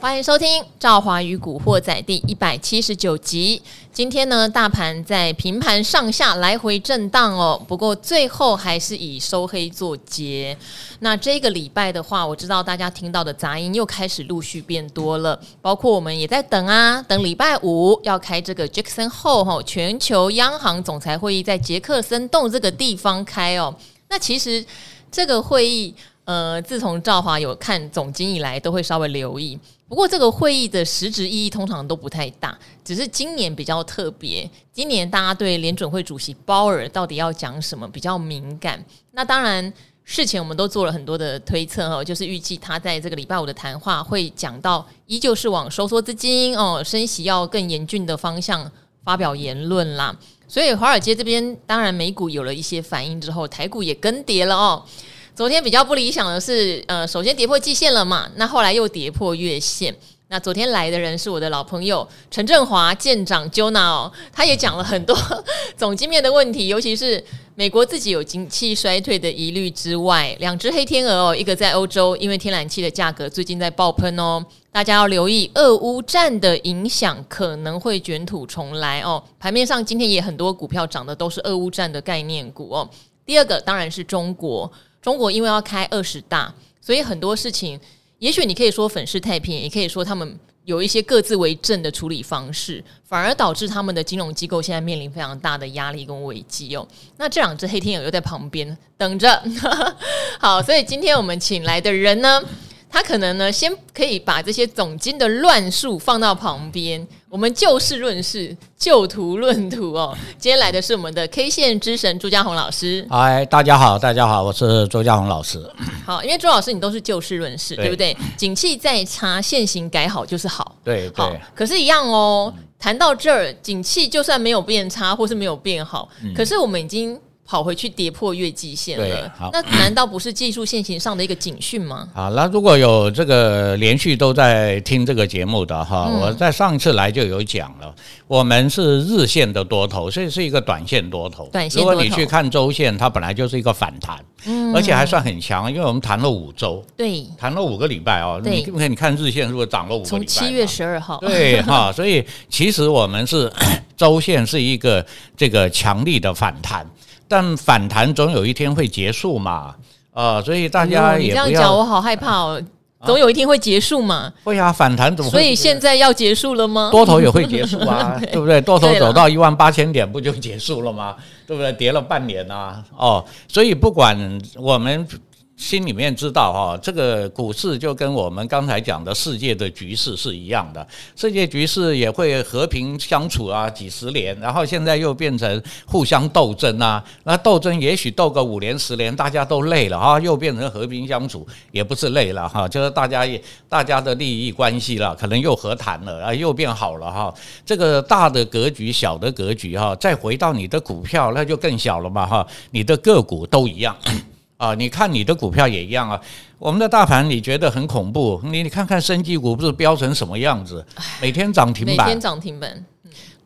欢迎收听《赵华与古惑仔》第一百七十九集。今天呢，大盘在平盘上下来回震荡哦，不过最后还是以收黑作结。那这个礼拜的话，我知道大家听到的杂音又开始陆续变多了，包括我们也在等啊，等礼拜五要开这个 Jackson Hole 全球央行总裁会议，在杰克森洞这个地方开哦。那其实这个会议，呃，自从赵华有看总经以来，都会稍微留意。不过这个会议的实质意义通常都不太大，只是今年比较特别。今年大家对联准会主席鲍尔到底要讲什么比较敏感。那当然，事前我们都做了很多的推测哈，就是预计他在这个礼拜五的谈话会讲到，依旧是往收缩资金哦，升息要更严峻的方向发表言论啦。所以华尔街这边当然美股有了一些反应之后，台股也跟跌了哦。昨天比较不理想的是，呃，首先跌破季线了嘛，那后来又跌破月线。那昨天来的人是我的老朋友陈振华舰长 Jonah，他也讲了很多 总经面的问题，尤其是美国自己有经济衰退的疑虑之外，两只黑天鹅哦，一个在欧洲，因为天然气的价格最近在爆喷哦，大家要留意俄乌战的影响可能会卷土重来哦。盘面上今天也很多股票涨的都是俄乌战的概念股哦。第二个当然是中国。中国因为要开二十大，所以很多事情，也许你可以说粉饰太平，也可以说他们有一些各自为政的处理方式，反而导致他们的金融机构现在面临非常大的压力跟危机哦。那这两只黑天鹅又在旁边等着，好，所以今天我们请来的人呢？他可能呢，先可以把这些总金的乱数放到旁边，我们就事论事，就图论图哦。今天来的是我们的 K 线之神朱家红老师。嗨，大家好，大家好，我是朱家红老师。好，因为朱老师你都是就事论事，对，对不对？景气再差，现行改好就是好。对，好对。可是，一样哦。谈到这儿，景气就算没有变差，或是没有变好，嗯、可是我们已经。跑回去跌破月季线了，那难道不是技术线型上的一个警讯吗？好，那如果有这个连续都在听这个节目的哈，嗯、我在上一次来就有讲了，我们是日线的多头，所以是一个短线多头。如果你去看周线，它本来就是一个反弹，嗯，而且还算很强，因为我们谈了五周，对，谈了五个礼拜哦。对，你看日线是不是涨了五个礼拜？从七月十二号。对哈，所以其实我们是 周线是一个这个强力的反弹。但反弹总有一天会结束嘛，啊，所以大家也不要，你这样讲，我好害怕哦。总有一天会结束嘛？会啊，反弹怎么会？所以现在要结束了吗？多头也会结束啊，对不对？多头走到一万八千点不就结束了吗？对不对？跌了半年啊，哦，所以不管我们。心里面知道哈，这个股市就跟我们刚才讲的世界的局势是一样的，世界局势也会和平相处啊，几十年，然后现在又变成互相斗争啊，那斗争也许斗个五年十年，大家都累了啊，又变成和平相处，也不是累了哈，就是大家也大家的利益关系了，可能又和谈了啊，又变好了哈，这个大的格局、小的格局哈，再回到你的股票，那就更小了嘛哈，你的个股都一样。啊，你看你的股票也一样啊。我们的大盘你觉得很恐怖，你你看看生技股不是飙成什么样子，每天涨停板，每天涨停板。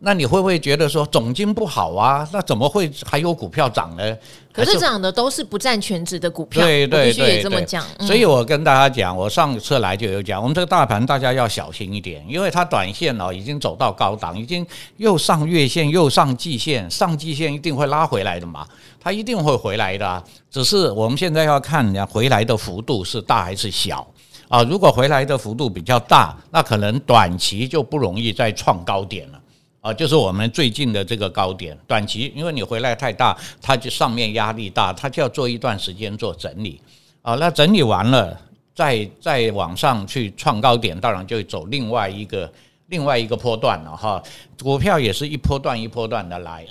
那你会不会觉得说总金不好啊？那怎么会还有股票涨呢？可是涨的都是不占全值的股票，对对对，必须也这么讲。嗯、所以我跟大家讲，我上次来就有讲，我们这个大盘大家要小心一点，因为它短线哦已经走到高档，已经又上月线又上季线，上季线一定会拉回来的嘛，它一定会回来的，啊。只是我们现在要看回来的幅度是大还是小啊？如果回来的幅度比较大，那可能短期就不容易再创高点了。啊，就是我们最近的这个高点，短期，因为你回来太大，它就上面压力大，它就要做一段时间做整理。啊，那整理完了，再再往上去创高点，当然就走另外一个另外一个波段了哈。股票也是一波段一波段的来。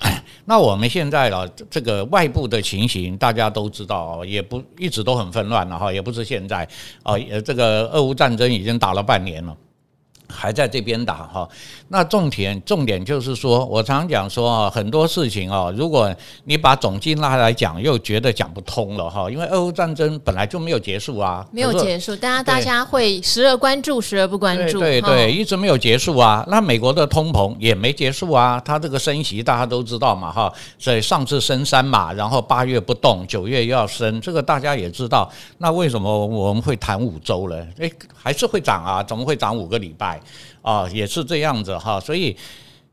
那我们现在了，这个外部的情形大家都知道，也不一直都很纷乱了哈，也不是现在啊，这个俄乌战争已经打了半年了。还在这边打哈，那重点重点就是说，我常常讲说啊，很多事情啊，如果你把总经拉来讲，又觉得讲不通了哈，因为俄乌战争本来就没有结束啊，没有结束，大家大家会时而关注，时而不关注，对对对，一直没有结束啊。那美国的通膨也没结束啊，它这个升息大家都知道嘛哈，所以上次升三嘛，然后八月不动，九月又要升，这个大家也知道。那为什么我们会谈五周了？诶，还是会涨啊？怎么会涨五个礼拜？啊，也是这样子哈，所以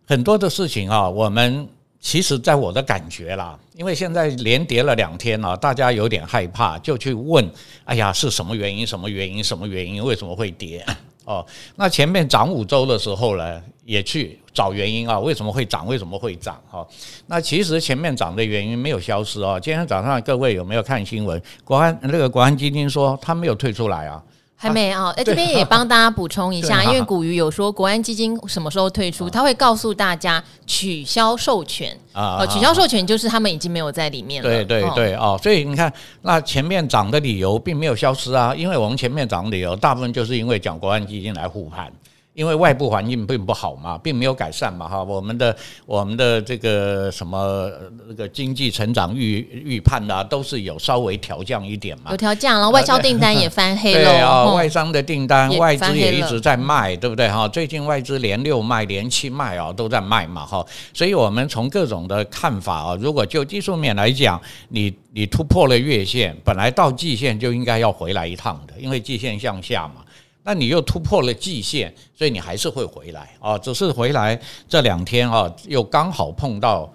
很多的事情啊，我们其实在我的感觉啦，因为现在连跌了两天了，大家有点害怕，就去问，哎呀，是什么原因？什么原因？什么原因？为什么会跌？哦，那前面涨五周的时候呢，也去找原因啊，为什么会涨？为什么会涨？哈，那其实前面涨的原因没有消失啊。今天早上各位有没有看新闻？国安那个国安基金说他没有退出来啊。还没啊，哎，这边也帮大家补充一下，因为古鱼有说国安基金什么时候退出，他会告诉大家取消授权啊，取消授权就是他们已经没有在里面了。对对对哦，所以你看，那前面涨的理由并没有消失啊，因为我们前面涨的理由大部分就是因为讲国安基金来护盘。因为外部环境并不好嘛，并没有改善嘛，哈，我们的我们的这个什么那个经济成长预预判啊，都是有稍微调降一点嘛，有调降，然后外销订单也翻黑了，对啊，外商的订单外资也一直在卖，对不对哈？最近外资连六卖连七卖啊，都在卖嘛，哈，所以我们从各种的看法啊，如果就技术面来讲，你你突破了月线，本来到季线就应该要回来一趟的，因为季线向下嘛。那你又突破了季线，所以你还是会回来啊，只是回来这两天啊，又刚好碰到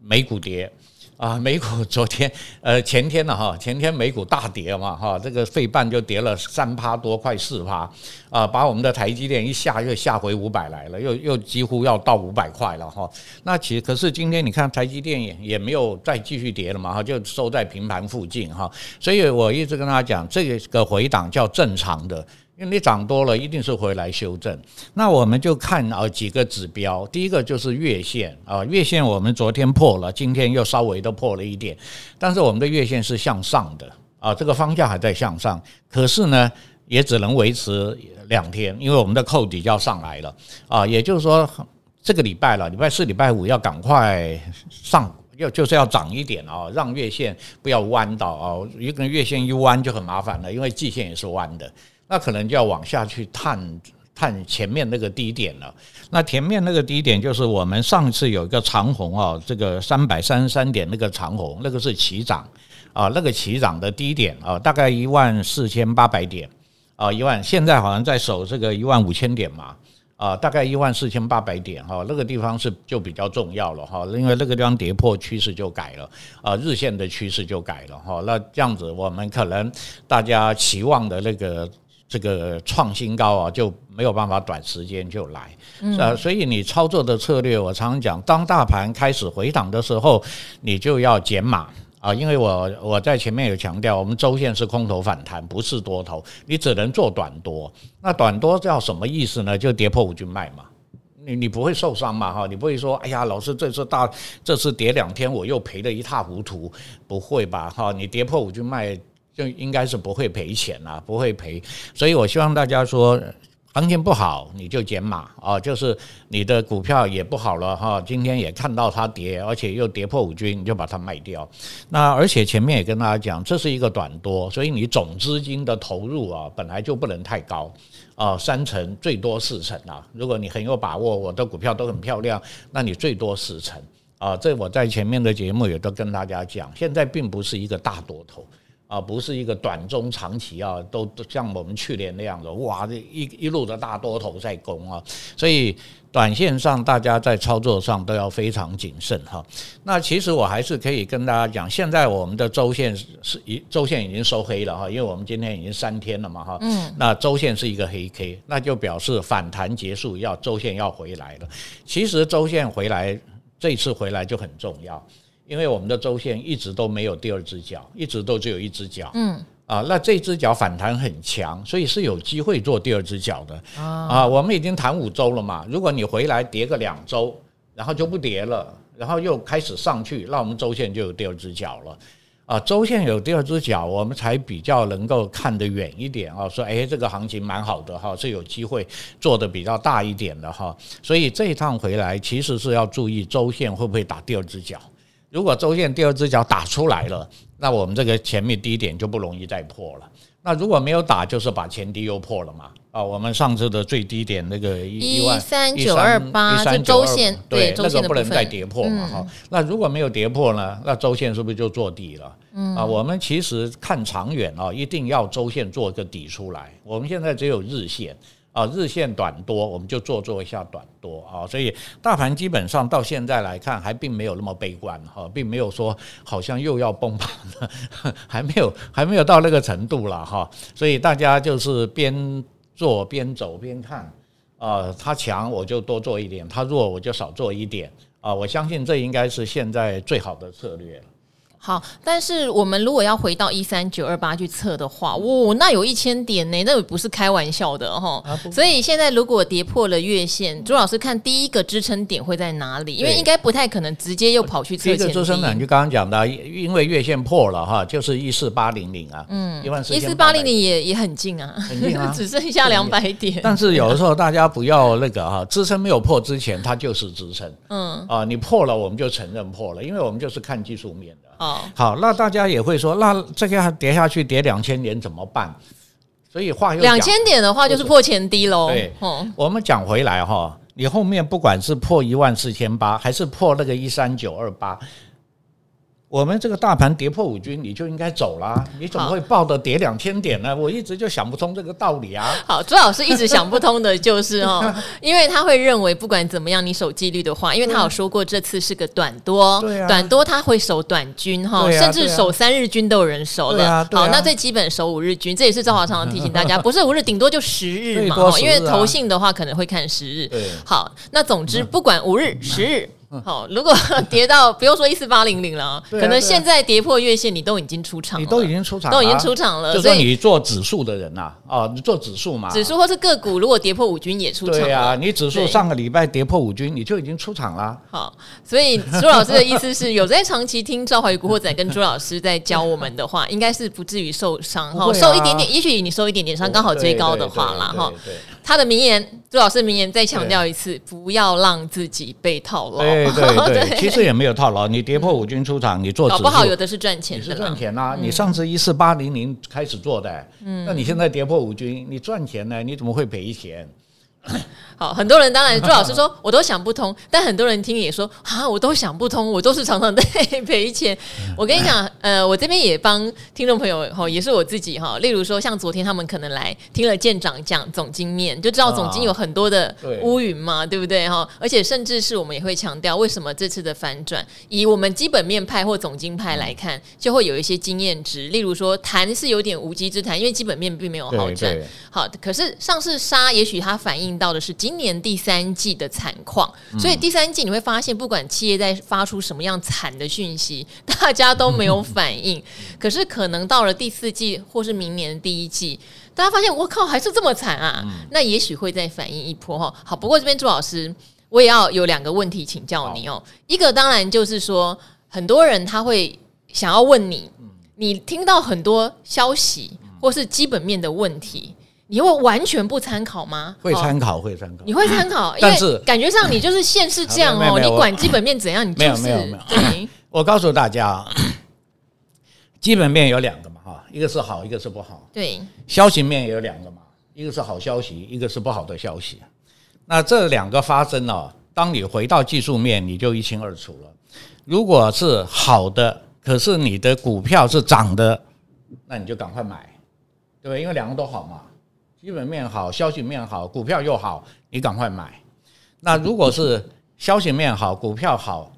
美股跌啊，美股昨天呃前天呢哈，前天美股大跌嘛哈，这个费半就跌了三趴多，快四趴啊，把我们的台积电一下又下回五百来了，又又几乎要到五百块了哈。那其实可是今天你看台积电也也没有再继续跌了嘛哈，就收在平盘附近哈，所以我一直跟大家讲，这个回档叫正常的。因为你涨多了，一定是回来修正。那我们就看啊几个指标，第一个就是月线啊，月线我们昨天破了，今天又稍微的破了一点，但是我们的月线是向上的啊，这个方向还在向上，可是呢，也只能维持两天，因为我们的扣底就要上来了啊，也就是说这个礼拜了，礼拜四、礼拜五要赶快上，要就是要涨一点啊，让月线不要弯到啊，一个月线一弯就很麻烦了，因为季线也是弯的。那可能就要往下去探探前面那个低点了。那前面那个低点就是我们上次有一个长红啊，这个三百三十三点那个长红，那个是起涨啊，那个起涨的低点啊，大概一万四千八百点啊，一万现在好像在守这个一万五千点嘛啊，大概一万四千八百点哈，那个地方是就比较重要了哈，因为那个地方跌破趋势就改了啊，日线的趋势就改了哈，那这样子我们可能大家期望的那个。这个创新高啊，就没有办法短时间就来，呃，所以你操作的策略，我常常讲，当大盘开始回档的时候，你就要减码啊，因为我我在前面有强调，我们周线是空头反弹，不是多头，你只能做短多。那短多叫什么意思呢？就跌破五均卖嘛，你你不会受伤嘛哈，你不会说，哎呀，老师这次大这次跌两天我又赔得一塌糊涂，不会吧哈？你跌破五均线。就应该是不会赔钱啦，不会赔，所以我希望大家说，行情不好你就减码啊，就是你的股票也不好了哈，今天也看到它跌，而且又跌破五均，你就把它卖掉。那而且前面也跟大家讲，这是一个短多，所以你总资金的投入啊，本来就不能太高啊，三成最多四成啊。如果你很有把握，我的股票都很漂亮，那你最多四成啊。这我在前面的节目也都跟大家讲，现在并不是一个大多头。啊，不是一个短中长期啊，都都像我们去年那样的，哇，这一一路的大多头在攻啊，所以短线上大家在操作上都要非常谨慎哈。那其实我还是可以跟大家讲，现在我们的周线是一周线已经收黑了哈，因为我们今天已经三天了嘛哈，嗯，那周线是一个黑 K，那就表示反弹结束，要周线要回来了。其实周线回来，这次回来就很重要。因为我们的周线一直都没有第二只脚，一直都只有一只脚。嗯啊，那这只脚反弹很强，所以是有机会做第二只脚的。啊，我们已经谈五周了嘛，如果你回来跌个两周，然后就不跌了，然后又开始上去，那我们周线就有第二只脚了。啊，周线有第二只脚，我们才比较能够看得远一点啊。说，哎，这个行情蛮好的哈，是有机会做的比较大一点的哈。所以这一趟回来，其实是要注意周线会不会打第二只脚。如果周线第二只脚打出来了，那我们这个前面低点就不容易再破了。那如果没有打，就是把前低又破了嘛。啊，我们上次的最低点那个一三九二八，就周线对，那个不能再跌破嘛哈、嗯。那如果没有跌破呢，那周线是不是就做底了？嗯啊，我们其实看长远啊，一定要周线做一个底出来。我们现在只有日线啊，日线短多，我们就做做一下短多啊。所以大盘基本上到现在来看，还并没有那么悲观哈，并没有说好像又要崩盘了，还没有还没有到那个程度了哈。所以大家就是边。做边走边看，啊，他强我就多做一点，他弱我就少做一点，啊，我相信这应该是现在最好的策略。好，但是我们如果要回到一三九二八去测的话，哇，那有一千点呢，那不是开玩笑的哈。所以现在如果跌破了月线，朱老师看第一个支撑点会在哪里？因为应该不太可能直接又跑去测前低。第一个支撑点就刚刚讲的，因为月线破了哈，就是一四八零零啊，嗯，一四八零零也也很近啊，很近啊，只剩下两百点。但是有的时候大家不要那个哈，支撑没有破之前，它就是支撑。嗯啊，你破了我们就承认破了，因为我们就是看技术面的。哦，好，那大家也会说，那这个跌下去跌两千点怎么办？所以话又两千点的话就是破前低喽。对，哦，我们讲回来哈，你后面不管是破一万四千八，还是破那个一三九二八。我们这个大盘跌破五均，你就应该走啦。你怎么会抱着跌两千点呢？我一直就想不通这个道理啊。好，朱老师一直想不通的就是哦，因为他会认为不管怎么样，你守纪律的话，因为他有说过这次是个短多，短多他会守短均哈，甚至守三日均都有人守了。好，那最基本守五日均，这也是赵华常常提醒大家，不是五日，顶多就十日嘛。因为投信的话可能会看十日。好，那总之不管五日、十日。好，如果 跌到不用说一四八零零了，可能现在跌破月线，你都已经出场了，你都已经出场，都已经出场了。就说你做指数的人呐，哦，你做指数嘛，指数或是个股，如果跌破五均也出场。对呀，你指数上个礼拜跌破五均，你就已经出场了。好，所以朱老师的意思是 有在长期听赵怀宇古惑仔跟朱老师在教我们的话，应该是不至于受伤哈，受一点点，也许你受一点点伤，刚好追高的话啦哈。他的名言，朱老师名言再强调一次，不要让自己被套牢。对对 对，其实也没有套牢。你跌破五均出场，你做搞不好有的是赚钱的，你是赚钱啊！你上次一四八零零开始做的，嗯，那你现在跌破五均，你赚钱呢？你怎么会赔钱？好，很多人当然，朱老师说 我都想不通，但很多人听也说啊，我都想不通，我都是常常在赔钱。我跟你讲，呃，我这边也帮听众朋友哈，也是我自己哈。例如说，像昨天他们可能来听了舰长讲总经面，就知道总经有很多的乌云嘛，对不对哈？而且甚至是我们也会强调，为什么这次的反转，以我们基本面派或总经派来看，就会有一些经验值。例如说，谈是有点无稽之谈，因为基本面并没有好转。好，可是上次杀，也许它反映到的是。今年第三季的惨况，所以第三季你会发现，不管企业在发出什么样惨的讯息，大家都没有反应。可是可能到了第四季或是明年第一季，大家发现我靠，还是这么惨啊！那也许会再反应一波哈。好，不过这边朱老师，我也要有两个问题请教你哦。一个当然就是说，很多人他会想要问你，你听到很多消息或是基本面的问题。你会完全不参考吗？会参考，会参考。你会参考，但是感觉上你就是现是这样哦。你管基本面怎样，你就是没有没有没有。我告诉大家，基本面有两个嘛哈，一个是好，一个是不好。对，消息面也有两个嘛，一个是好消息，一个是不好的消息。那这两个发生了，当你回到技术面，你就一清二楚了。如果是好的，可是你的股票是涨的，那你就赶快买，对不对？因为两个都好嘛。基本面好，消息面好，股票又好，你赶快买。那如果是消息面好，股票好，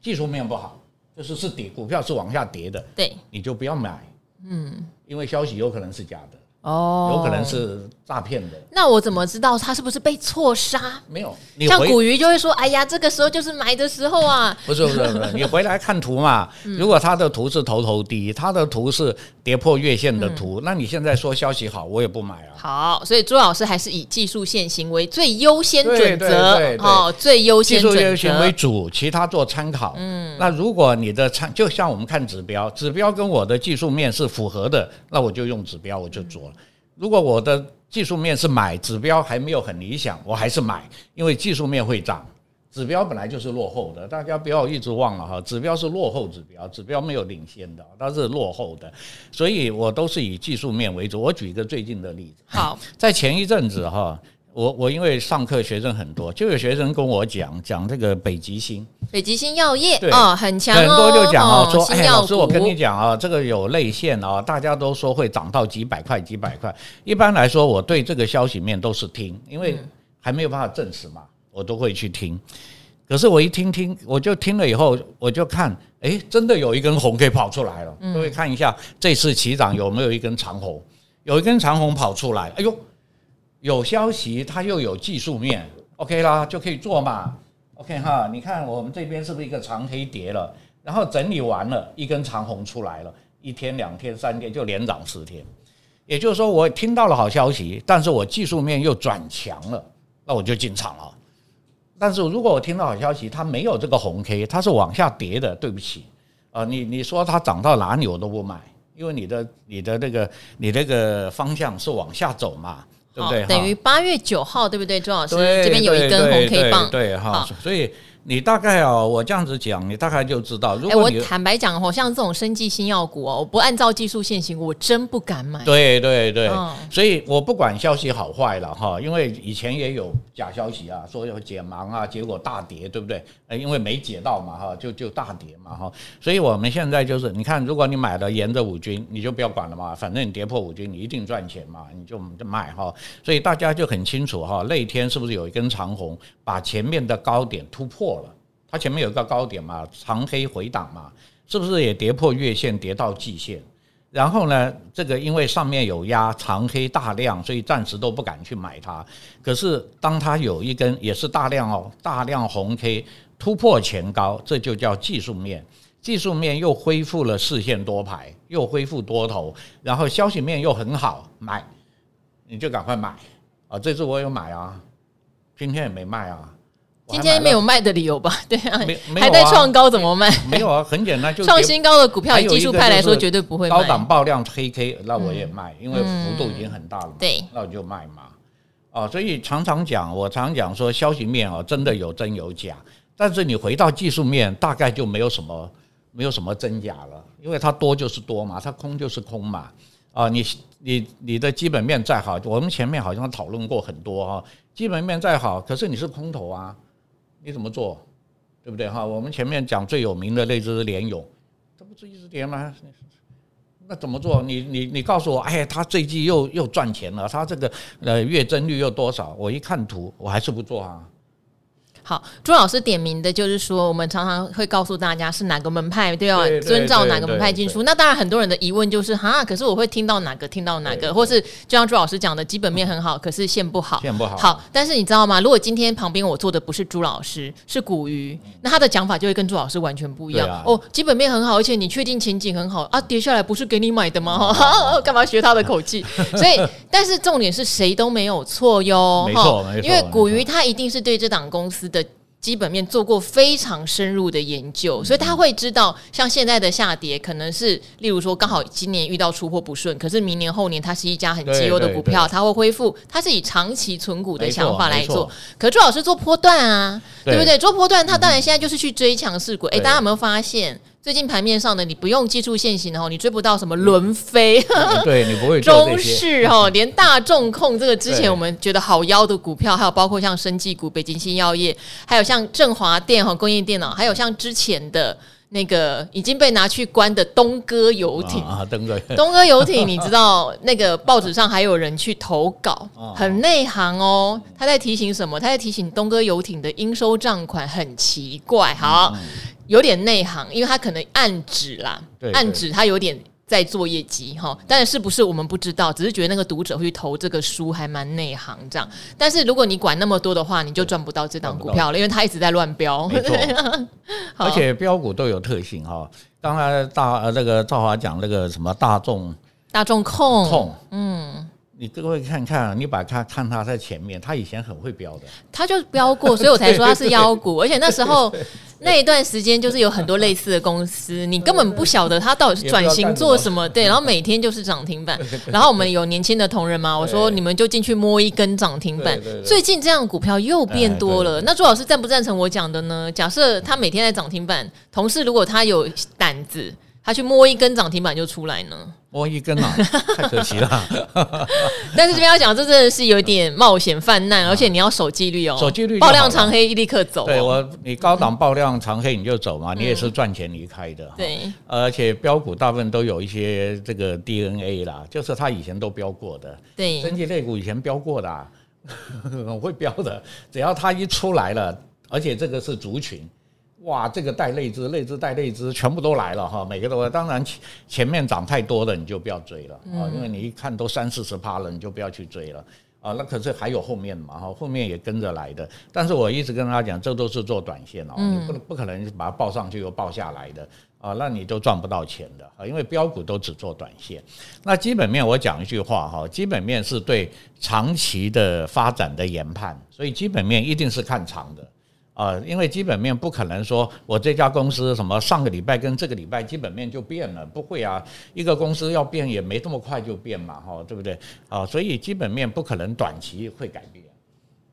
技术面不好，就是是跌，股票是往下跌的，对，你就不要买，嗯，因为消息有可能是假的，哦，有可能是诈骗的。那我怎么知道他是不是被错杀？没有，像古鱼就会说：“哎呀，这个时候就是买的时候啊。”不是不是不是，你回来看图嘛。如果他的图是头头低，他的图是跌破月线的图，那你现在说消息好，我也不买啊。好，所以朱老师还是以技术线行为最优先准则，哦，最优先准则。技术线为主，其他做参考。嗯，那如果你的参就像我们看指标，指标跟我的技术面是符合的，那我就用指标，我就做了。如果我的技术面是买，指标还没有很理想，我还是买，因为技术面会涨，指标本来就是落后的，大家不要一直忘了哈，指标是落后指标，指标没有领先的，它是落后的，所以我都是以技术面为主。我举一个最近的例子，好，在前一阵子哈。我我因为上课学生很多，就有学生跟我讲讲这个北极星，北极星药业对哦，很强哦，很多就讲哦，说哎，老师我跟你讲啊，这个有类线啊，大家都说会涨到几百块几百块。一般来说，我对这个消息面都是听，因为还没有办法证实嘛，我都会去听。可是我一听听，我就听了以后，我就看，哎，真的有一根红 K 跑出来了。各位看一下这次起涨有没有一根长红？有一根长红跑出来，哎呦！有消息，它又有技术面，OK 啦，就可以做嘛，OK 哈。你看我们这边是不是一个长黑跌了，然后整理完了，一根长红出来了，一天、两天、三天就连涨十天。也就是说，我听到了好消息，但是我技术面又转强了，那我就进场了。但是如果我听到好消息，它没有这个红 K，它是往下跌的，对不起啊，你你说它涨到哪里我都不买，因为你的你的那个你那个方向是往下走嘛。对不对？等于八月九号，对不对，周老师？这边有一根红 K 棒，对哈，所以。你大概哦，我这样子讲，你大概就知道。如果我坦白讲哦，像这种生技新药股哦，我不按照技术线行，我真不敢买。对对对，所以我不管消息好坏了哈，因为以前也有假消息啊，说要解盲啊，结果大跌，对不对？因为没解到嘛哈，就就大跌嘛哈。所以我们现在就是，你看，如果你买了沿着五均，你就不要管了嘛，反正你跌破五均，你一定赚钱嘛，你就就卖哈。所以大家就很清楚哈，那一天是不是有一根长红，把前面的高点突破了？它前面有一个高点嘛，长黑回档嘛，是不是也跌破月线，跌到季线？然后呢，这个因为上面有压，长黑大量，所以暂时都不敢去买它。可是当它有一根也是大量哦，大量红 K 突破前高，这就叫技术面。技术面又恢复了四线多排，又恢复多头，然后消息面又很好，买你就赶快买啊！这次我有买啊，今天也没卖啊。今天没有卖的理由吧？对啊，还在创高怎么卖？没有啊，很简单，就创新高的股票，以技术派来说绝对不会卖。高档爆量黑 K，那我也卖，因为幅度已经很大了嘛。对，那我就卖嘛。哦，所以常常讲，我常讲说，消息面哦，真的有真有假。但是你回到技术面，大概就没有什么没有什么真假了，因为它多就是多嘛，它空就是空嘛。啊，你你你的基本面再好，我们前面好像讨论过很多哈，基本面再好，可是你是空头啊。你怎么做，对不对哈？我们前面讲最有名的那只联勇，它不是一直跌吗？那怎么做？你你你告诉我，哎，他最近又又赚钱了，他这个呃月增率又多少？我一看图，我还是不做啊。好，朱老师点名的就是说，我们常常会告诉大家是哪个门派，都要遵照哪个门派进出。那当然，很多人的疑问就是哈，可是我会听到哪个，听到哪个，或是就像朱老师讲的，基本面很好，可是线不好，线不好。好，但是你知道吗？如果今天旁边我坐的不是朱老师，是古鱼，那他的讲法就会跟朱老师完全不一样。哦，基本面很好，而且你确定前景很好啊？跌下来不是给你买的吗？哈，干嘛学他的口气？所以，但是重点是谁都没有错哟。没错，没错。因为古鱼他一定是对这档公司的。基本面做过非常深入的研究，所以他会知道，像现在的下跌，可能是例如说刚好今年遇到出货不顺，可是明年后年它是一家很绩优的股票，它会恢复，它是以长期存股的想法来做。可是朱老师做波段啊，对不对？做波段，他当然现在就是去追强势股。哎，大家有没有发现？最近盘面上的你不用技术线型的话，你追不到什么轮飞，对你不会中式哈，连大众控这个之前我们觉得好妖的股票，还有包括像生技股、北京新药业，还有像振华电哈工业电脑，还有像之前的那个已经被拿去关的东哥游艇啊，东哥 东哥游艇，你知道那个报纸上还有人去投稿，很内行哦。他在提醒什么？他在提醒东哥游艇的应收账款很奇怪，好。有点内行，因为他可能暗指啦，暗指他有点在做业绩哈，但是是不是我们不知道，只是觉得那个读者会去投这个书还蛮内行这样。但是如果你管那么多的话，你就赚不到这档股票了，因为它一直在乱飙。没错，而且标股都有特性哈。刚才大呃那个赵华讲那个什么大众大众控控嗯。你各位看看，你把它看它在前面，他以前很会飙的，他就飙过，所以我才说他是妖股。而且那时候 那一段时间，就是有很多类似的公司，你根本不晓得他到底是转型做什么。对，然后每天就是涨停板。然后我们有年轻的同仁嘛，我说你们就进去摸一根涨停板。最近这样股票又变多了，那朱老师赞不赞成我讲的呢？假设他每天在涨停板，同事如果他有胆子，他去摸一根涨停板就出来呢？摸一根啊，太可惜了。但是这边要讲，这真的是有点冒险犯难，而且你要守纪律哦。守纪律，爆量长黑立刻走。对我，你高档爆量长黑你就走嘛，你也是赚钱离开的。对，而且标股大部分都有一些这个 DNA 啦，就是他以前都标过的。对，升级类股以前标过的，很会标的。只要它一出来了，而且这个是族群。哇，这个带类资，类资带类资，全部都来了哈，每个都来。当然前前面涨太多了，你就不要追了啊，因为你一看都三四十趴了，你就不要去追了啊。那可是还有后面嘛哈，后面也跟着来的。但是我一直跟他讲，这都是做短线哦，你不不可能把它报上去又报下来的啊，那你都赚不到钱的啊，因为标股都只做短线。那基本面我讲一句话哈，基本面是对长期的发展的研判，所以基本面一定是看长的。啊，因为基本面不可能说我这家公司什么上个礼拜跟这个礼拜基本面就变了，不会啊。一个公司要变也没这么快就变嘛，哈，对不对？啊，所以基本面不可能短期会改变，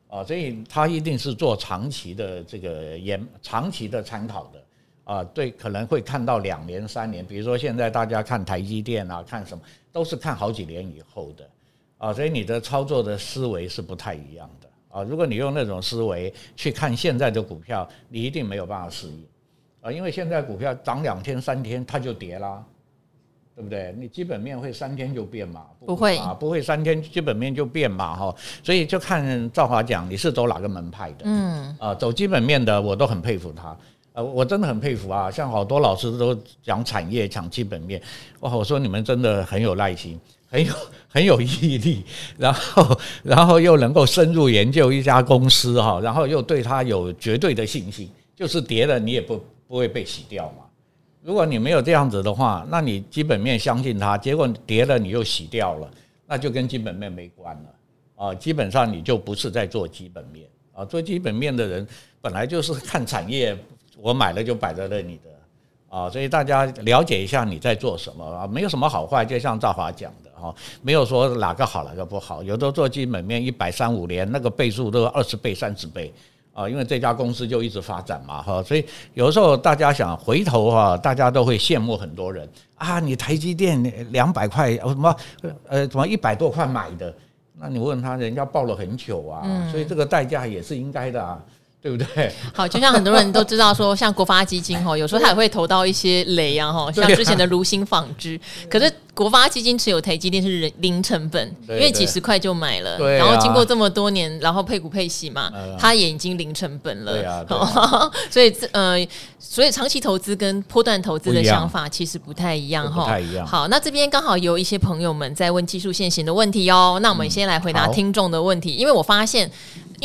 啊，所以它一定是做长期的这个研，长期的参考的，啊，对，可能会看到两年、三年。比如说现在大家看台积电啊，看什么都是看好几年以后的，啊，所以你的操作的思维是不太一样的。啊，如果你用那种思维去看现在的股票，你一定没有办法适应啊，因为现在股票涨两天三天它就跌啦，对不对？你基本面会三天就变嘛？不会啊，不会三天基本面就变嘛？哈，所以就看赵华讲你是走哪个门派的，嗯，啊，走基本面的我都很佩服他，呃，我真的很佩服啊，像好多老师都讲产业讲基本面，哇，我说你们真的很有耐心。很有 很有毅力，然后然后又能够深入研究一家公司哈，然后又对他有绝对的信心，就是跌了你也不不会被洗掉嘛。如果你没有这样子的话，那你基本面相信它，结果跌了你又洗掉了，那就跟基本面没关了啊。基本上你就不是在做基本面啊，做基本面的人本来就是看产业，我买了就摆在那里的啊。所以大家了解一下你在做什么啊，没有什么好坏，就像赵华讲。没有说哪个好哪个不好，有的做基本面一百三五年，那个倍数都二十倍三十倍啊，因为这家公司就一直发展嘛哈，所以有时候大家想回头哈，大家都会羡慕很多人啊，你台积电两百块什么呃什么一百多块买的，那你问他人家报了很久啊，所以这个代价也是应该的啊。对不对？好，就像很多人都知道说，像国发基金哈，有时候他也会投到一些雷啊哈，像之前的如新纺织，可是国发基金持有台积电是零成本，因为几十块就买了，然后经过这么多年，然后配股配息嘛，它也已经零成本了，对啊，所以呃，所以长期投资跟波段投资的想法其实不太一样哈，不太一样。好，那这边刚好有一些朋友们在问技术线型的问题哦，那我们先来回答听众的问题，因为我发现。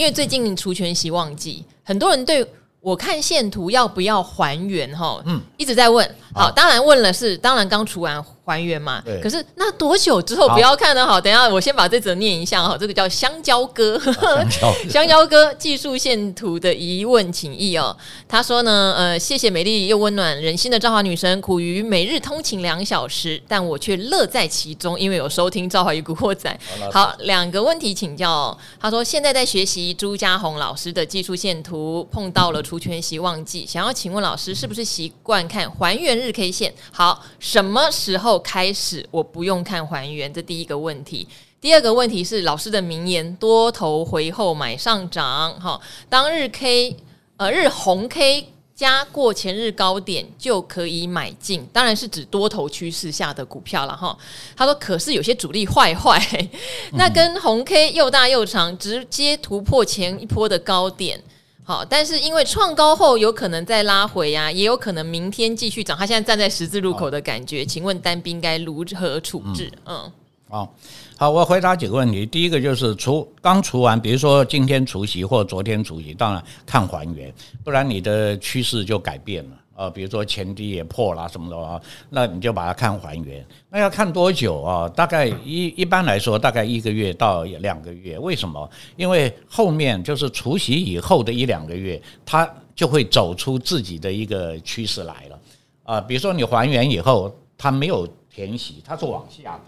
因为最近除权息旺季，很多人对我看线图要不要还原哈，嗯，一直在问。好，当然问了是，当然刚除完。还原嘛？可是那多久之后不要看呢？好，等一下我先把这则念一下哈。这个叫香蕉哥，香蕉哥技术线图的疑问请益哦。他说呢，呃，谢谢美丽又温暖人心的赵华女神，苦于每日通勤两小时，但我却乐在其中，因为有收听赵华与古惑仔。好，两个问题请教。他说现在在学习朱家红老师的技术线图，碰到了除权息旺季，想要请问老师是不是习惯看还原日 K 线？好，什么时候？开始，我不用看还原，这第一个问题。第二个问题是老师的名言：多头回后买上涨。哈，当日 K 呃日红 K 加过前日高点就可以买进，当然是指多头趋势下的股票了哈。他说，可是有些主力坏坏，那跟红 K 又大又长，直接突破前一波的高点。好，但是因为创高后有可能再拉回呀、啊，也有可能明天继续涨。他现在站在十字路口的感觉，请问单兵该如何处置？嗯，好、嗯，好，我回答几个问题。第一个就是除刚除完，比如说今天除息或昨天除息，当然看还原，不然你的趋势就改变了。呃，比如说前低也破了什么的啊，那你就把它看还原。那要看多久啊？大概一一般来说，大概一个月到两个月。为什么？因为后面就是除夕以后的一两个月，它就会走出自己的一个趋势来了啊。比如说你还原以后，它没有填息，它是往下的。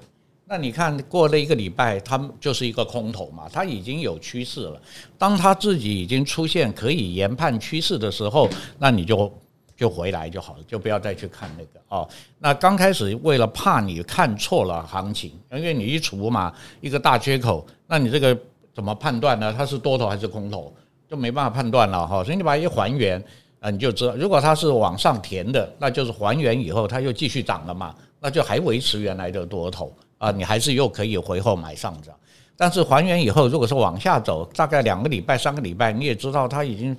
那你看过了一个礼拜，它就是一个空头嘛，它已经有趋势了。当它自己已经出现可以研判趋势的时候，那你就。就回来就好了，就不要再去看那个哦。那刚开始为了怕你看错了行情，因为你一除嘛，一个大缺口，那你这个怎么判断呢？它是多头还是空头，就没办法判断了哈。所以你把它一还原啊，你就知道，如果它是往上填的，那就是还原以后它又继续涨了嘛，那就还维持原来的多头啊，你还是又可以回后买上涨。但是还原以后，如果是往下走，大概两个礼拜、三个礼拜，你也知道它已经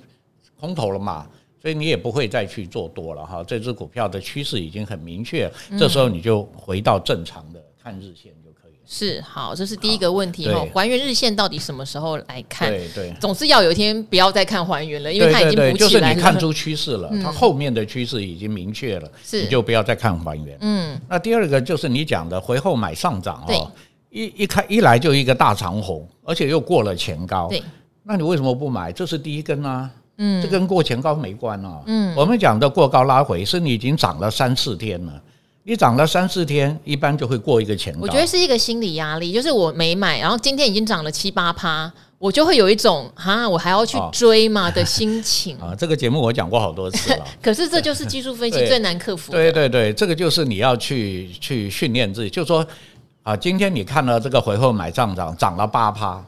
空头了嘛。所以你也不会再去做多了哈，这只股票的趋势已经很明确，这时候你就回到正常的看日线就可以了。是，好，这是第一个问题哈，还原日线到底什么时候来看？对对，总是要有一天不要再看还原了，因为它已经补起来了。就是你看出趋势了，它后面的趋势已经明确了，你就不要再看还原。嗯，那第二个就是你讲的回后买上涨哈，一一开一来就一个大长红，而且又过了前高，对，那你为什么不买？这是第一根啊。嗯，这跟过前高没关哦。嗯，我们讲的过高拉回是你已经涨了三四天了，你涨了三四天，一般就会过一个前高。我觉得是一个心理压力，就是我没买，然后今天已经涨了七八趴，我就会有一种哈，我还要去追嘛的心情。啊，这个节目我讲过好多次了。可是这就是技术分析最难克服的。对对对，这个就是你要去去训练自己，就是说啊，今天你看了这个回后买上涨，涨了八趴。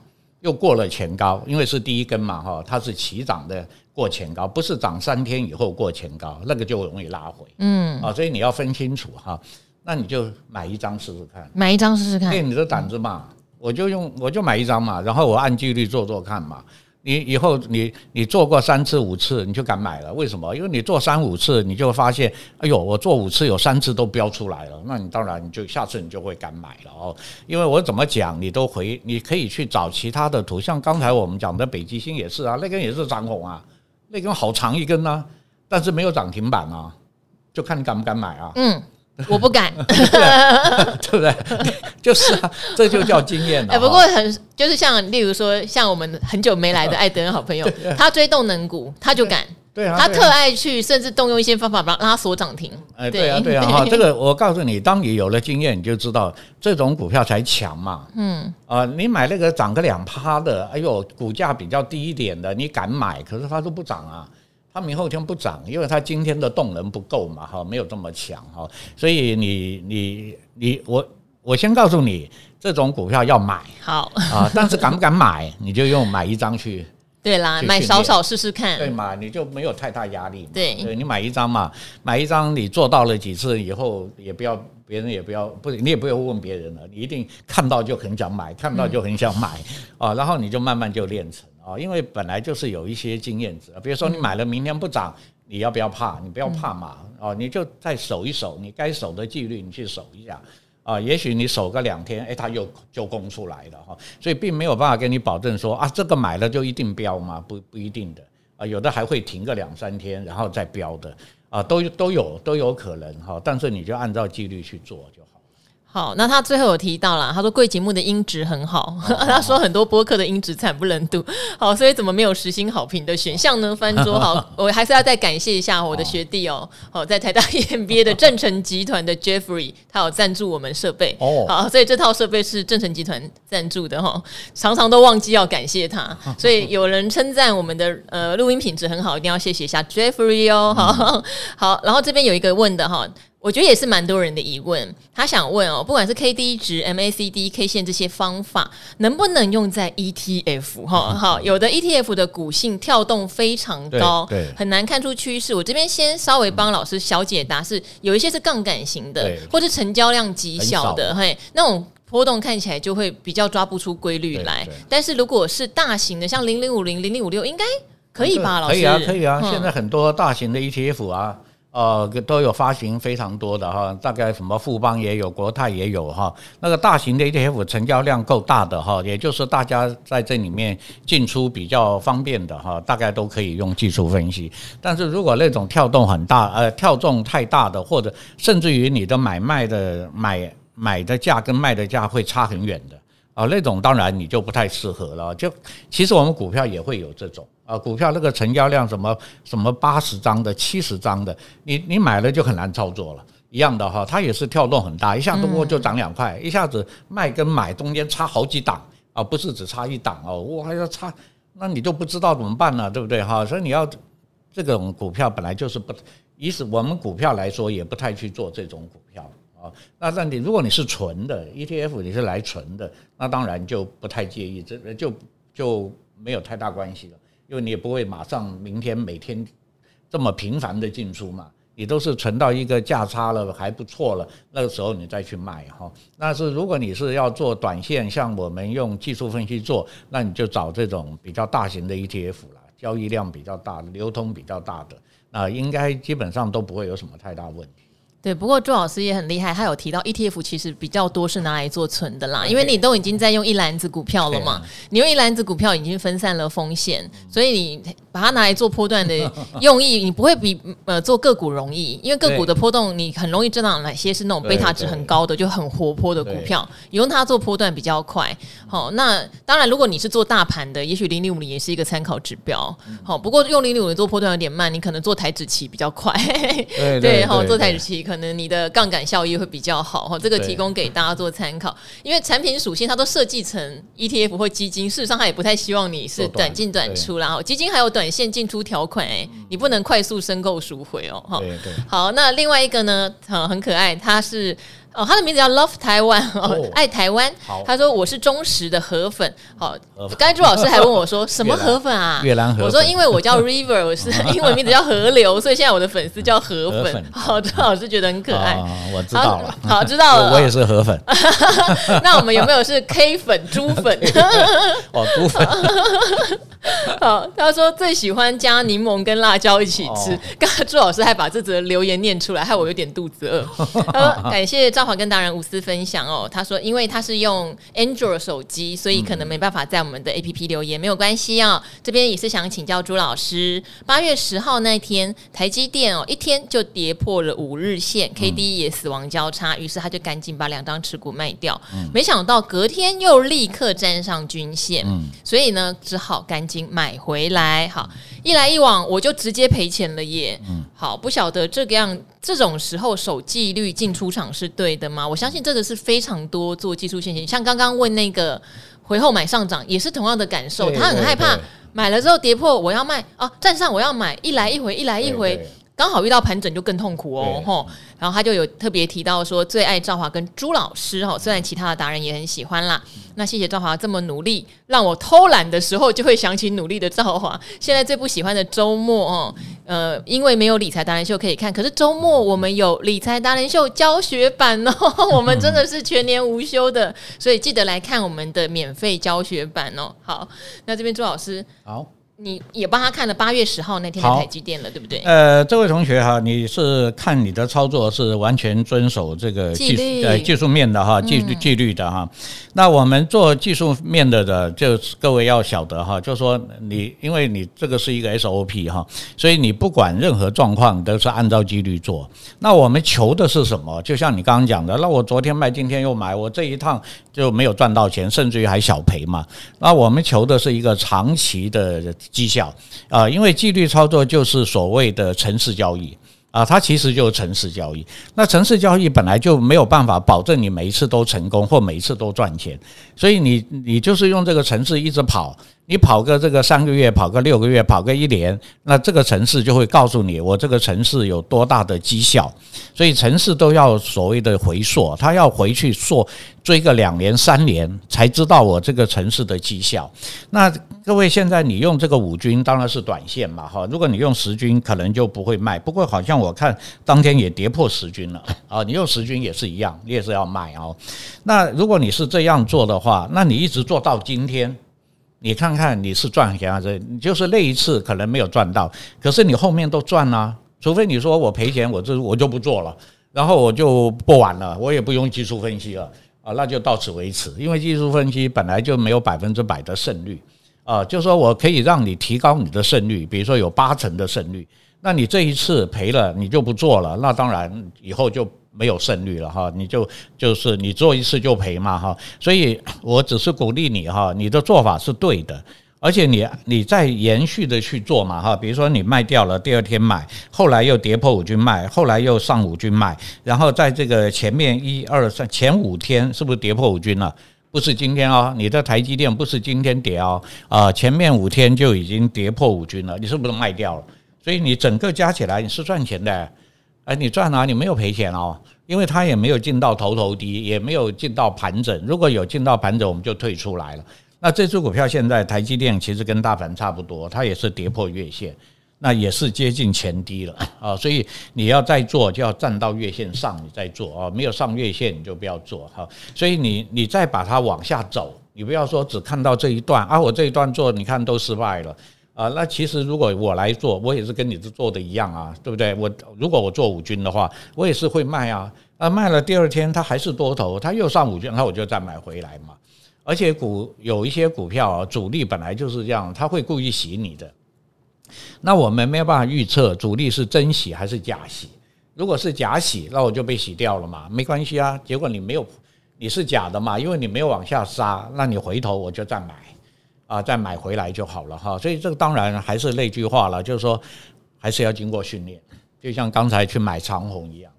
又过了前高，因为是第一根嘛，哈，它是起涨的过前高，不是涨三天以后过前高，那个就容易拉回，嗯，啊，所以你要分清楚哈，那你就买一张试试看，买一张试试看，练你的胆子嘛，我就用我就买一张嘛，然后我按纪律做做看嘛。你以后你你做过三次五次，你就敢买了？为什么？因为你做三五次，你就发现，哎呦，我做五次有三次都飙出来了，那你当然你就下次你就会敢买了哦。因为我怎么讲，你都回，你可以去找其他的图，像刚才我们讲的北极星也是啊，那根也是长红啊，那根好长一根呢，但是没有涨停板啊，就看你敢不敢买啊。嗯。我不敢，对不对？就是啊，这就叫经验了。哎，不过很就是像，例如说，像我们很久没来的艾德恩好朋友，他追动能股，他就敢。对啊，他特爱去，甚至动用一些方法把它锁涨停。哎，对啊，对啊，哈，这个我告诉你，当你有了经验，你就知道这种股票才强嘛。嗯啊，你买那个涨个两趴的，哎呦，股价比较低一点的，你敢买，可是它都不涨啊。它明后天不涨，因为它今天的动能不够嘛，哈，没有这么强哈，所以你你你我我先告诉你，这种股票要买。好。啊，但是敢不敢买，你就用买一张去，对啦，买少少试试看，对嘛，你就没有太大压力，对，对，你买一张嘛，买一张，你做到了几次以后，也不要别人也不要不，你也不要问别人了，你一定看到就很想买，看到就很想买。啊，然后你就慢慢就练成。啊，因为本来就是有一些经验值，比如说你买了明天不涨，你要不要怕？你不要怕嘛，哦，你就再守一守，你该守的纪律你去守一下，啊，也许你守个两天，诶，它又就攻出来了哈，所以并没有办法跟你保证说啊，这个买了就一定飙吗？不不一定的，啊，有的还会停个两三天然后再飙的，啊，都都有都有可能哈，但是你就按照纪律去做就好。那他最后有提到了，他说贵节目的音质很好，他说很多播客的音质惨不忍睹。好，所以怎么没有实心好评的选项呢？翻桌好，我还是要再感谢一下我的学弟哦。好，在台大 EMBA 的正成集团的 Jeffrey，他有赞助我们设备。哦，好，所以这套设备是正成集团赞助的哈，常常都忘记要感谢他。所以有人称赞我们的呃录音品质很好，一定要谢谢一下 Jeffrey 哦。好，好，然后这边有一个问的哈。我觉得也是蛮多人的疑问，他想问哦，不管是 K D 值、M A C D、K 线这些方法，能不能用在 E T F？哈，好，有的 E T F 的股性跳动非常高，对，很难看出趋势。我这边先稍微帮老师小解答，是有一些是杠杆型的，或是成交量极小的，嘿，那种波动看起来就会比较抓不出规律来。但是如果是大型的，像零零五零、零零五六，应该。可以吧，老师？可以啊，可以啊。现在很多大型的 ETF 啊。呃，都有发行非常多的哈，大概什么富邦也有，国泰也有哈。那个大型的 ETF 成交量够大的哈，也就是大家在这里面进出比较方便的哈，大概都可以用技术分析。但是如果那种跳动很大，呃，跳动太大的，或者甚至于你的买卖的买买的价跟卖的价会差很远的啊，那种当然你就不太适合了。就其实我们股票也会有这种。啊，股票那个成交量什么什么八十张的、七十张的，你你买了就很难操作了。一样的哈，它也是跳动很大，一下子我就涨两块，一下子卖跟买中间差好几档啊，不是只差一档哦，我还要差，那你就不知道怎么办呢，对不对哈？所以你要这种股票本来就是不，以是我们股票来说也不太去做这种股票啊。那那你如果你是纯的 ETF，你是来纯的，那当然就不太介意，这就就没有太大关系了。因为你也不会马上明天每天这么频繁的进出嘛，你都是存到一个价差了还不错了，那个时候你再去卖哈。那是如果你是要做短线，像我们用技术分析做，那你就找这种比较大型的 ETF 啦，交易量比较大、流通比较大的，那应该基本上都不会有什么太大问题。对，不过朱老师也很厉害，他有提到 ETF 其实比较多是拿来做存的啦，因为你都已经在用一篮子股票了嘛，你用一篮子股票已经分散了风险，所以你把它拿来做波段的用意，你不会比呃做个股容易，因为个股的波动你很容易知道哪些是那种贝塔值很高的就很活泼的股票，你用它做波段比较快。好，那当然如果你是做大盘的，也许零零五零也是一个参考指标。好，不过用零零五零做波段有点慢，你可能做台指期比较快。对，好，做台指期可。可能你的杠杆效益会比较好哈，这个提供给大家做参考。因为产品属性它都设计成 ETF 或基金，事实上它也不太希望你是短进短出，然后基金还有短线进出条款哎，你不能快速申购赎回哦哈。好，那另外一个呢，很很可爱，它是。哦，他的名字叫 Love Taiwan 哦，爱台湾。他说我是忠实的河粉。好，刚才朱老师还问我说 什么河粉啊？越南河。我说因为我叫 River，我是 英文名字叫河流，所以现在我的粉丝叫河粉。好，朱老师觉得很可爱。我知道了，好，知道了。我也是河粉。那我们有没有是 K 粉、猪粉？哦，猪粉。好，他说最喜欢加柠檬跟辣椒一起吃。刚才朱老师还把这则留言念出来，害我有点肚子饿。他说感谢赵。好，跟达人无私分享哦。他说，因为他是用 Android 手机，所以可能没办法在我们的 APP 留言，没有关系哦。这边也是想请教朱老师，八月十号那天，台积电哦，一天就跌破了五日线，KD 也死亡交叉，于是他就赶紧把两张持股卖掉。没想到隔天又立刻站上均线，所以呢，只好赶紧买回来。好，一来一往，我就直接赔钱了耶。好，不晓得这个样。这种时候守纪律进出场是对的吗？我相信这个是非常多做技术线型，像刚刚问那个回后买上涨也是同样的感受，他很害怕买了之后跌破我要卖啊，站上我要买，一来一回，一来一回。刚好遇到盘整就更痛苦哦，吼！然后他就有特别提到说，最爱赵华跟朱老师哈，虽然其他的达人也很喜欢啦。那谢谢赵华这么努力，让我偷懒的时候就会想起努力的赵华。现在最不喜欢的周末哦，呃，因为没有理财达人秀可以看，可是周末我们有理财达人秀教学版哦，我们真的是全年无休的，所以记得来看我们的免费教学版哦。好，那这边朱老师好。你也帮他看了八月十号那天的台积电了，对不对？呃，这位同学哈，你是看你的操作是完全遵守这个技术呃技术面的哈，纪律纪律的哈。那我们做技术面的的，就各位要晓得哈，就是说你因为你这个是一个 SOP 哈，所以你不管任何状况都是按照纪律做。那我们求的是什么？就像你刚刚讲的，那我昨天卖，今天又买，我这一趟就没有赚到钱，甚至于还小赔嘛。那我们求的是一个长期的。绩效。啊，因为纪律操作就是所谓的城市交易。啊，它其实就是城市交易。那城市交易本来就没有办法保证你每一次都成功或每一次都赚钱，所以你你就是用这个城市一直跑。你跑个这个三个月，跑个六个月，跑个一年，那这个城市就会告诉你，我这个城市有多大的绩效。所以城市都要所谓的回溯，他要回去溯追个两年三年，才知道我这个城市的绩效。那各位现在你用这个五军当然是短线嘛，哈。如果你用十军，可能就不会卖。不过好像我看当天也跌破十军了啊。你用十军也是一样，你也是要卖哦。那如果你是这样做的话，那你一直做到今天。你看看你是赚钱还是你就是那一次可能没有赚到，可是你后面都赚了，除非你说我赔钱，我这我就不做了，然后我就不玩了，我也不用技术分析了啊，那就到此为止，因为技术分析本来就没有百分之百的胜率啊，就说我可以让你提高你的胜率，比如说有八成的胜率，那你这一次赔了你就不做了，那当然以后就。没有胜率了哈，你就就是你做一次就赔嘛哈，所以我只是鼓励你哈，你的做法是对的，而且你你再延续的去做嘛哈，比如说你卖掉了，第二天买，后来又跌破五均卖，后来又上五均卖，然后在这个前面一二三前五天是不是跌破五均了？不是今天哦，你的台积电不是今天跌哦，啊前面五天就已经跌破五均了，你是不是卖掉了？所以你整个加起来你是赚钱的。哎，你赚啊，你没有赔钱哦，因为它也没有进到头头低，也没有进到盘整。如果有进到盘整，我们就退出来了。那这支股票现在台积电其实跟大盘差不多，它也是跌破月线，那也是接近前低了啊。所以你要再做，就要站到月线上你再做啊，没有上月线你就不要做哈。所以你你再把它往下走，你不要说只看到这一段啊，我这一段做你看都失败了。啊，那其实如果我来做，我也是跟你这做的一样啊，对不对？我如果我做五军的话，我也是会卖啊。啊，卖了第二天它还是多头，它又上五军，那我就再买回来嘛。而且股有一些股票啊，主力本来就是这样，他会故意洗你的。那我们没有办法预测主力是真洗还是假洗。如果是假洗，那我就被洗掉了嘛，没关系啊。结果你没有，你是假的嘛，因为你没有往下杀，那你回头我就再买。啊，再买回来就好了哈，所以这个当然还是那句话了，就是说还是要经过训练，就像刚才去买长虹一样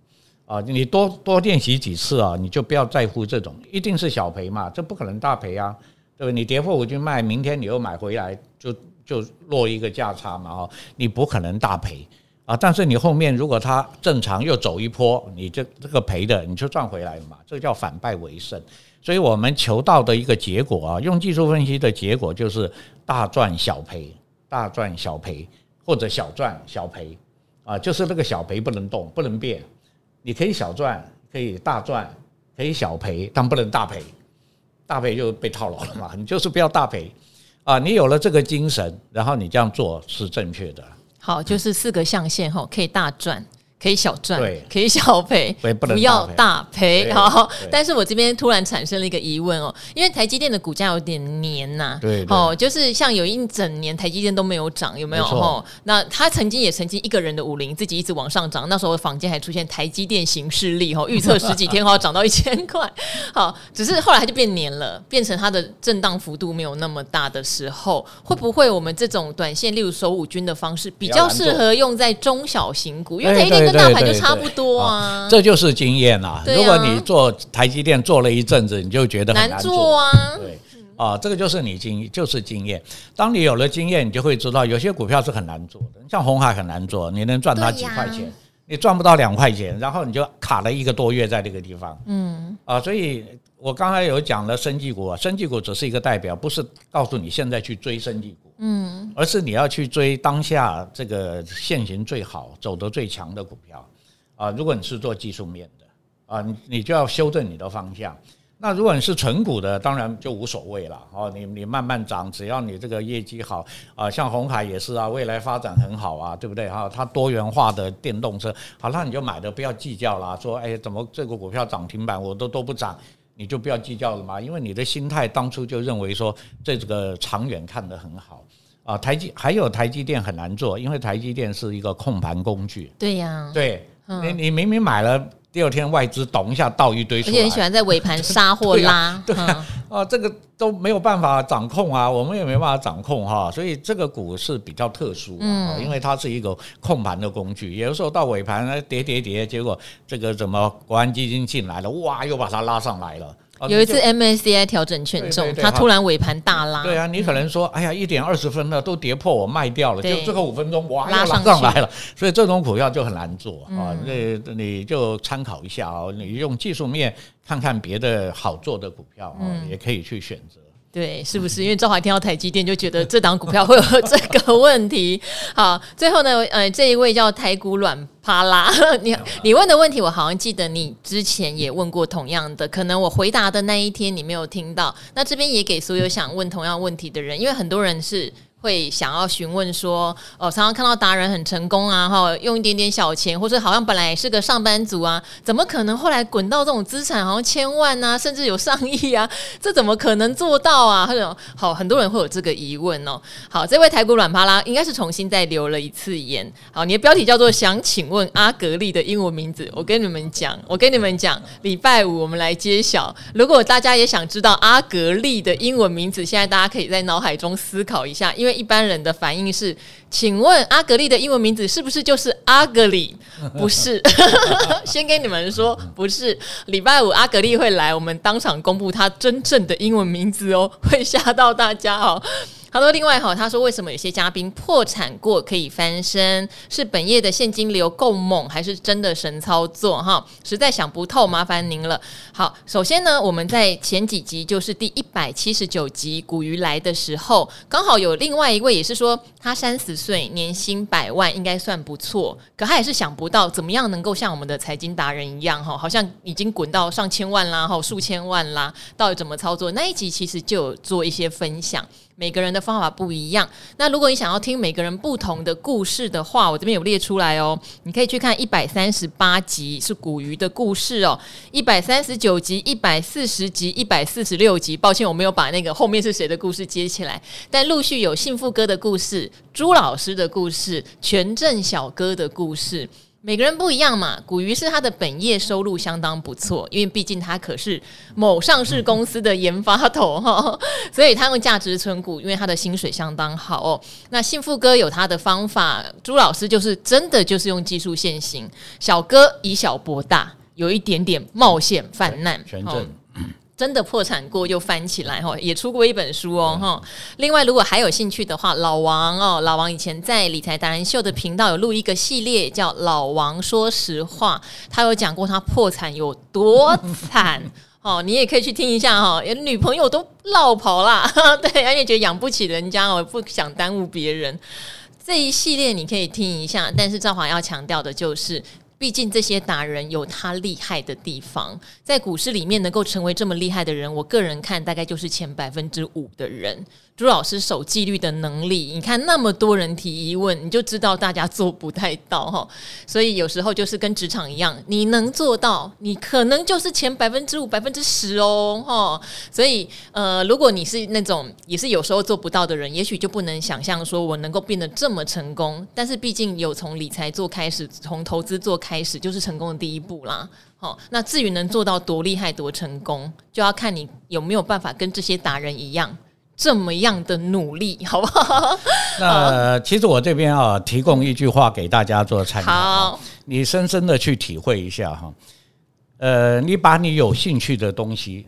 啊，你多多练习几次啊，你就不要在乎这种一定是小赔嘛，这不可能大赔啊，对不对？你跌破我就卖，明天你又买回来，就就落一个价差嘛哈，你不可能大赔啊，但是你后面如果它正常又走一波，你这这个赔的你就赚回来了嘛，这叫反败为胜。所以我们求到的一个结果啊，用技术分析的结果就是大赚小赔，大赚小赔或者小赚小赔啊，就是那个小赔不能动，不能变。你可以小赚，可以大赚，可以小赔，但不能大赔。大赔就被套牢了嘛，你就是不要大赔啊。你有了这个精神，然后你这样做是正确的。好，就是四个象限哈，可以大赚。可以小赚，可以小赔，不要大赔。好，但是我这边突然产生了一个疑问哦，因为台积电的股价有点黏呐，对，哦，就是像有一整年台积电都没有涨，有没有？哦，那他曾经也曾经一个人的武林自己一直往上涨，那时候坊间还出现台积电行事力哦，预测十几天后要涨到一千块，好，只是后来它就变黏了，变成它的震荡幅度没有那么大的时候，会不会我们这种短线，例如守五均的方式，比较适合用在中小型股？因为台积电。跟大盘就差不多啊，这就是经验啊。如果你做台积电做了一阵子，你就觉得很难做啊。对啊，这个就是你经就是经验。当你有了经验，你就会知道有些股票是很难做的。像红海很难做，你能赚它几块钱，你赚不到两块钱，然后你就卡了一个多月在这个地方。嗯啊，所以我刚才有讲了生技股啊，生技股只是一个代表，不是告诉你现在去追生技股。嗯，而是你要去追当下这个现行最好、走得最强的股票啊！如果你是做技术面的啊，你你就要修正你的方向。那如果你是纯股的，当然就无所谓了哦。你你慢慢涨，只要你这个业绩好啊，像红海也是啊，未来发展很好啊，对不对哈？它多元化的电动车，好，那你就买的不要计较了。说哎，怎么这个股票涨停板我都都不涨？你就不要计较了嘛，因为你的心态当初就认为说这个长远看得很好啊。台积还有台积电很难做，因为台积电是一个控盘工具。对呀，对，你你明明买了。第二天外资咚一下倒一堆出来，而且很喜欢在尾盘杀或 拉，对啊，对啊，啊，这个都没有办法掌控啊，我们也没办法掌控哈，所以这个股是比较特殊，嗯，因为它是一个控盘的工具，有的时候到尾盘跌跌跌，结果这个怎么国安基金进来了，哇，又把它拉上来了。有一次 MSCI 调整权重，它突然尾盘大拉。对啊，你可能说，哎呀，一点二十分了，都跌破，我卖掉了，就最后五分钟，哇，拉上来了。所以这种股票就很难做啊。那你就参考一下哦，你用技术面看看别的好做的股票啊，也可以去选择。对，是不是？因为赵华听到台积电就觉得这档股票会有这个问题。好，最后呢，呃，这一位叫台股软趴啦，你你问的问题，我好像记得你之前也问过同样的，可能我回答的那一天你没有听到。那这边也给所有想问同样问题的人，因为很多人是。会想要询问说，哦，常常看到达人很成功啊，哈，用一点点小钱，或者好像本来是个上班族啊，怎么可能后来滚到这种资产，好像千万啊，甚至有上亿啊，这怎么可能做到啊？或者好，很多人会有这个疑问哦。好，这位台股软趴拉应该是重新再留了一次言。好，你的标题叫做“想请问阿格力的英文名字”。我跟你们讲，我跟你们讲，礼拜五我们来揭晓。如果大家也想知道阿格力的英文名字，现在大家可以在脑海中思考一下，因为。一般人的反应是，请问阿格丽的英文名字是不是就是 ugly？不是，先跟你们说，不是。礼拜五阿格丽会来，我们当场公布他真正的英文名字哦，会吓到大家哦。好多另外哈，他说为什么有些嘉宾破产过可以翻身？是本业的现金流够猛，还是真的神操作？哈，实在想不透，麻烦您了。好，首先呢，我们在前几集，就是第一百七十九集古鱼来的时候，刚好有另外一位也是说他三十岁，年薪百万，应该算不错。可他也是想不到怎么样能够像我们的财经达人一样哈，好像已经滚到上千万啦，哈，数千万啦，到底怎么操作？那一集其实就有做一些分享。每个人的方法不一样。那如果你想要听每个人不同的故事的话，我这边有列出来哦。你可以去看一百三十八集是古鱼的故事哦，一百三十九集、一百四十集、一百四十六集。抱歉，我没有把那个后面是谁的故事接起来，但陆续有幸福哥的故事、朱老师的故事、权证小哥的故事。每个人不一样嘛，古鱼是他的本业收入相当不错，因为毕竟他可是某上市公司的研发头哈，所以他用价值存股，因为他的薪水相当好哦。那幸福哥有他的方法，朱老师就是真的就是用技术现行，小哥以小博大，有一点点冒险犯难。权证。真的破产过又翻起来哈，也出过一本书哦哈。另外，如果还有兴趣的话，老王哦，老王以前在理财达人秀的频道有录一个系列叫《老王说实话》，他有讲过他破产有多惨 哦，你也可以去听一下哈。女朋友都落跑啦，对，而且觉得养不起人家哦，不想耽误别人。这一系列你可以听一下，但是赵华要强调的就是。毕竟这些达人有他厉害的地方，在股市里面能够成为这么厉害的人，我个人看大概就是前百分之五的人。朱老师守纪律的能力，你看那么多人提疑问，你就知道大家做不太到哈。所以有时候就是跟职场一样，你能做到，你可能就是前百分之五、百分之十哦哈。所以呃，如果你是那种也是有时候做不到的人，也许就不能想象说我能够变得这么成功。但是毕竟有从理财做开始，从投资做开始，就是成功的第一步啦。好，那至于能做到多厉害、多成功，就要看你有没有办法跟这些达人一样。这么样的努力，好不好？那其实我这边啊，提供一句话给大家做参考，好，你深深的去体会一下哈。呃，你把你有兴趣的东西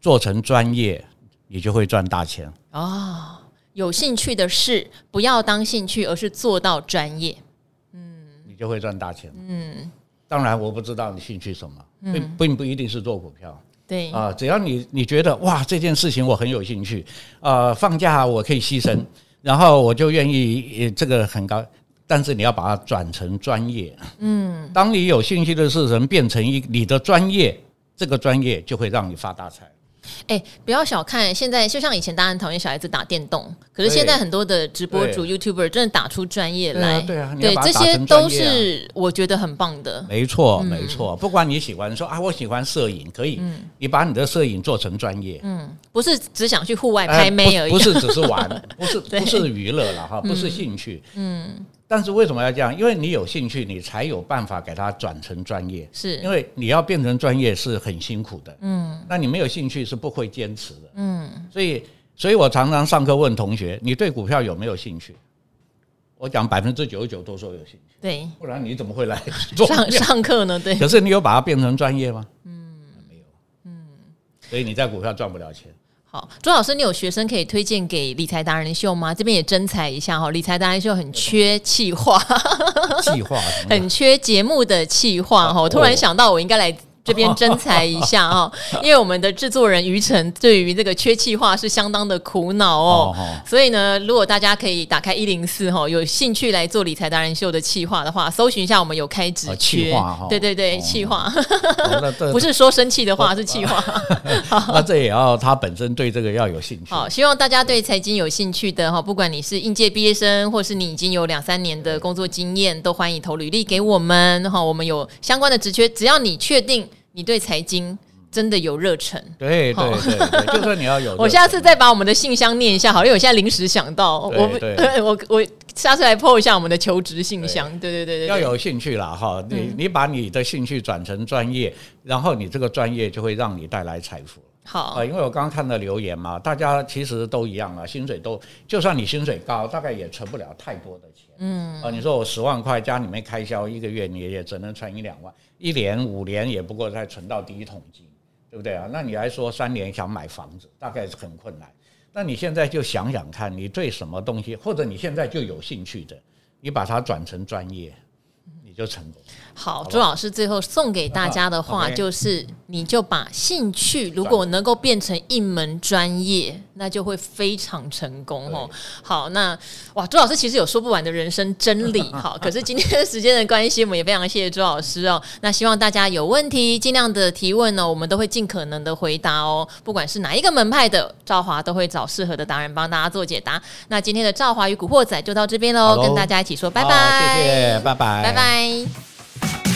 做成专业，你就会赚大钱。哦，有兴趣的事不要当兴趣，而是做到专业。嗯，你就会赚大钱。嗯，当然我不知道你兴趣什么，并并不一定是做股票。对啊，只要你你觉得哇，这件事情我很有兴趣，呃，放假我可以牺牲，然后我就愿意，这个很高，但是你要把它转成专业。嗯，当你有兴趣的事情变成一你的专业，这个专业就会让你发大财。哎、欸，不要小看现在，就像以前大家很讨厌小孩子打电动，可是现在很多的直播主 YouTuber 真的打出专业来，对啊，对，这些都是我觉得很棒的。没错，没错，不管你喜欢说啊，我喜欢摄影，可以，你把你的摄影做成专业，嗯，不是只想去户外拍妹而已，不是只是玩，不是 不是娱乐了哈，不是兴趣，嗯。但是为什么要这样？因为你有兴趣，你才有办法给它转成专业。是因为你要变成专业是很辛苦的。嗯，那你没有兴趣是不会坚持的。嗯，所以，所以我常常上课问同学：你对股票有没有兴趣？我讲百分之九十九都说有兴趣。对，不然你怎么会来做上上课呢？对。可是你有把它变成专业吗？嗯，没有。嗯，所以你在股票赚不了钱。好，朱老师，你有学生可以推荐给理财达人秀吗？这边也征才一下哈，理财达人秀很缺企划，企划很缺节目的气话哈。我突然想到，我应该来。这边征才一下哦，因为我们的制作人于晨对于这个缺气化是相当的苦恼哦，所以呢，如果大家可以打开一零四哈，有兴趣来做理财达人秀的气化的话，搜寻一下我们有开职缺，对对对，气化，不是说生气的话，是气化。那这也要他本身对这个要有兴趣。好，希望大家对财经有兴趣的哈，不管你是应届毕业生，或是你已经有两三年的工作经验，都欢迎投履历给我们哈。我们有相关的职缺，只要你确定你对财经真的有热忱，对对对，对，就算你要有。我下次再把我们的信箱念一下，好，因为我现在临时想到，我 我我下次来 po 一下我们的求职信箱。对对对对，要有兴趣啦哈，你你把你的兴趣转成专业，然后你这个专业就会让你带来财富。好啊，因为我刚刚看到留言嘛，大家其实都一样啊，薪水都，就算你薪水高，大概也存不了太多的钱。嗯啊，你说我十万块家里面开销一个月，你也只能存一两万，一年五年也不过才存到第一桶金，对不对啊？那你还说三年想买房子，大概是很困难。那你现在就想想看，你对什么东西，或者你现在就有兴趣的，你把它转成专业，你就成功。好，朱老师最后送给大家的话就是：你就把兴趣如果能够变成一门专业，那就会非常成功哦。好，那哇，朱老师其实有说不完的人生真理。好，可是今天的时间的关系，我们也非常谢谢朱老师哦。那希望大家有问题尽量的提问呢，我们都会尽可能的回答哦。不管是哪一个门派的，赵华都会找适合的达人帮大家做解答。那今天的赵华与古惑仔就到这边喽，跟大家一起说拜拜，谢谢，拜拜，拜拜。